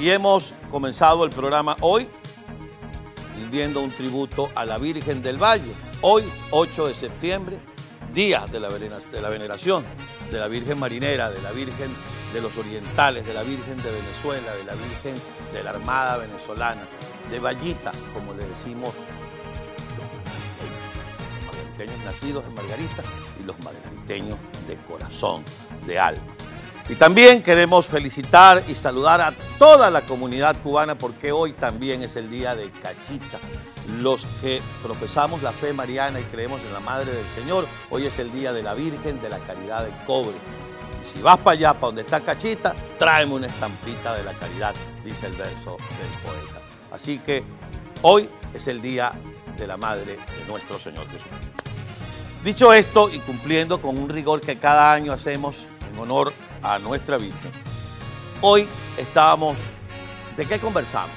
y hemos comenzado el programa hoy rindiendo un tributo a la Virgen del Valle. Hoy, 8 de septiembre, día de la, de la veneración de la Virgen Marinera, de la Virgen de los Orientales, de la Virgen de Venezuela, de la Virgen de la Armada Venezolana, de Vallita, como le decimos los margariteños nacidos en Margarita y los margariteños de corazón, de alma. Y también queremos felicitar y saludar a toda la comunidad cubana porque hoy también es el día de Cachita. Los que profesamos la fe mariana y creemos en la Madre del Señor, hoy es el día de la Virgen de la Caridad de Cobre. Y si vas para allá, para donde está Cachita, tráeme una estampita de la caridad, dice el verso del poeta. Así que hoy es el día de la Madre de nuestro Señor Jesús. Dicho esto y cumpliendo con un rigor que cada año hacemos en honor a nuestra Virgen, hoy estábamos, ¿de qué conversamos?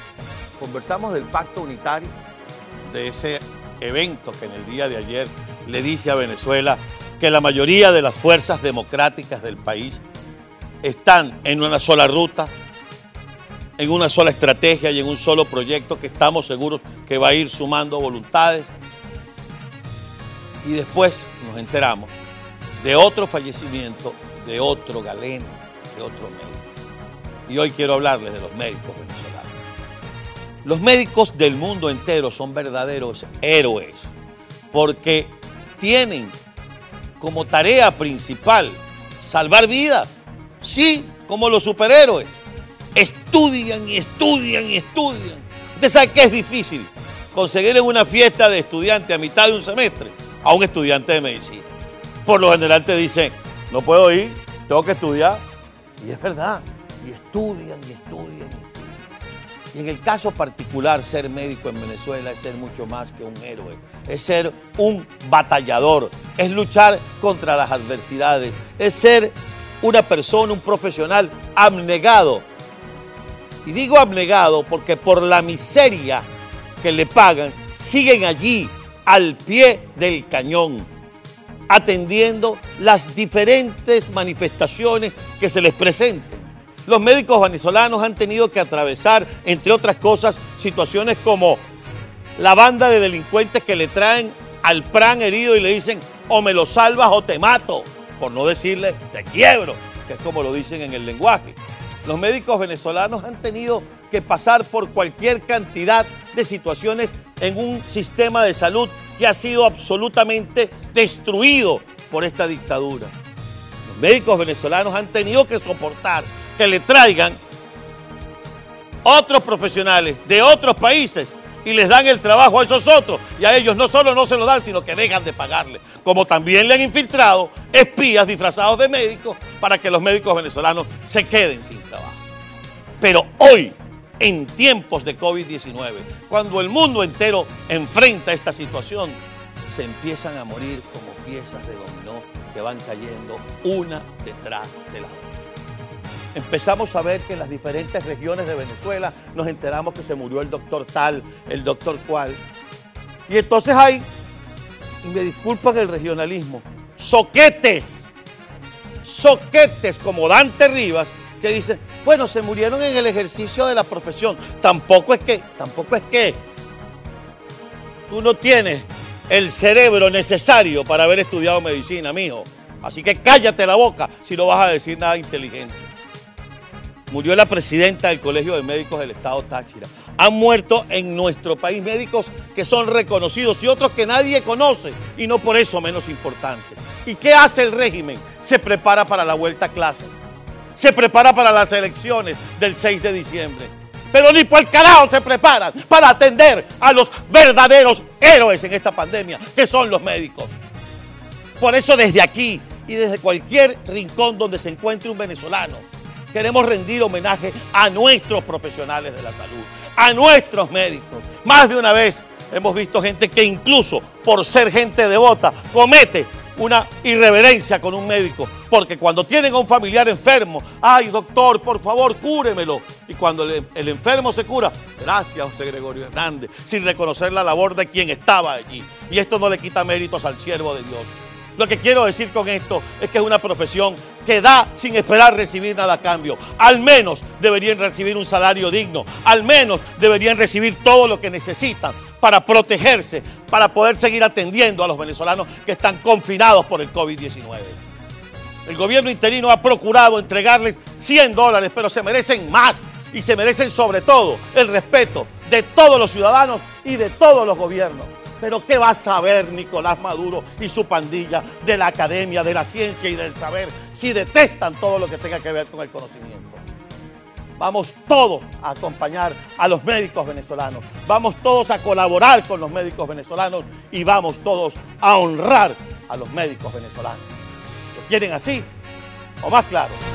Conversamos del pacto unitario, de ese evento que en el día de ayer le dice a Venezuela que la mayoría de las fuerzas democráticas del país están en una sola ruta, en una sola estrategia y en un solo proyecto que estamos seguros que va a ir sumando voluntades. Y después nos enteramos de otro fallecimiento, de otro galeno, de otro médico. Y hoy quiero hablarles de los médicos venezolanos. Los médicos del mundo entero son verdaderos héroes porque tienen como tarea principal salvar vidas, sí, como los superhéroes estudian y estudian y estudian. Usted sabe que es difícil conseguir en una fiesta de estudiante a mitad de un semestre a un estudiante de medicina. Por lo general te dicen, no puedo ir, tengo que estudiar. Y es verdad, y estudian y estudian y estudian. Y en el caso particular, ser médico en Venezuela es ser mucho más que un héroe, es ser un batallador, es luchar contra las adversidades, es ser una persona, un profesional abnegado y digo abnegado porque por la miseria que le pagan, siguen allí al pie del cañón, atendiendo las diferentes manifestaciones que se les presenten. Los médicos venezolanos han tenido que atravesar, entre otras cosas, situaciones como la banda de delincuentes que le traen al pran herido y le dicen o me lo salvas o te mato, por no decirle te quiebro, que es como lo dicen en el lenguaje. Los médicos venezolanos han tenido que pasar por cualquier cantidad de situaciones en un sistema de salud que ha sido absolutamente destruido por esta dictadura. Los médicos venezolanos han tenido que soportar que le traigan otros profesionales de otros países y les dan el trabajo a esos otros. Y a ellos no solo no se lo dan, sino que dejan de pagarle. Como también le han infiltrado espías disfrazados de médicos para que los médicos venezolanos se queden sin trabajo. Pero hoy, en tiempos de COVID-19, cuando el mundo entero enfrenta esta situación, se empiezan a morir como piezas de dominó que van cayendo una detrás de la otra empezamos a ver que en las diferentes regiones de Venezuela nos enteramos que se murió el doctor tal, el doctor cual. Y entonces hay, y me disculpan el regionalismo, soquetes, soquetes como Dante Rivas, que dicen, bueno, se murieron en el ejercicio de la profesión. Tampoco es que, tampoco es que tú no tienes el cerebro necesario para haber estudiado medicina, mijo. Así que cállate la boca si no vas a decir nada inteligente murió la presidenta del Colegio de Médicos del Estado Táchira. Han muerto en nuestro país médicos que son reconocidos y otros que nadie conoce y no por eso menos importantes. ¿Y qué hace el régimen? Se prepara para la vuelta a clases. Se prepara para las elecciones del 6 de diciembre. Pero ni por el carajo se preparan para atender a los verdaderos héroes en esta pandemia, que son los médicos. Por eso desde aquí y desde cualquier rincón donde se encuentre un venezolano, Queremos rendir homenaje a nuestros profesionales de la salud, a nuestros médicos. Más de una vez hemos visto gente que incluso por ser gente devota comete una irreverencia con un médico, porque cuando tienen a un familiar enfermo, ay doctor, por favor, cúremelo. Y cuando el, el, enfermo se cura, gracias José Gregorio Hernández, sin reconocer la labor de quien estaba allí. Y esto no le quita méritos al siervo de Dios. Lo que quiero decir con esto es que es una profesión que da sin esperar recibir nada a cambio. Al menos deberían recibir un salario digno, al menos deberían recibir todo lo que necesitan para protegerse, para poder seguir atendiendo a los venezolanos que están confinados por el COVID-19. El gobierno interino ha procurado entregarles 100 dólares, pero se merecen más y se merecen sobre todo el respeto de todos los ciudadanos y de todos los gobiernos. Pero ¿qué va a saber Nicolás Maduro y su pandilla de la academia, de la ciencia y del saber si detestan todo lo que tenga que ver con el conocimiento? Vamos todos a acompañar a los médicos venezolanos, vamos todos a colaborar con los médicos venezolanos y vamos todos a honrar a los médicos venezolanos. ¿Lo quieren así o más claro?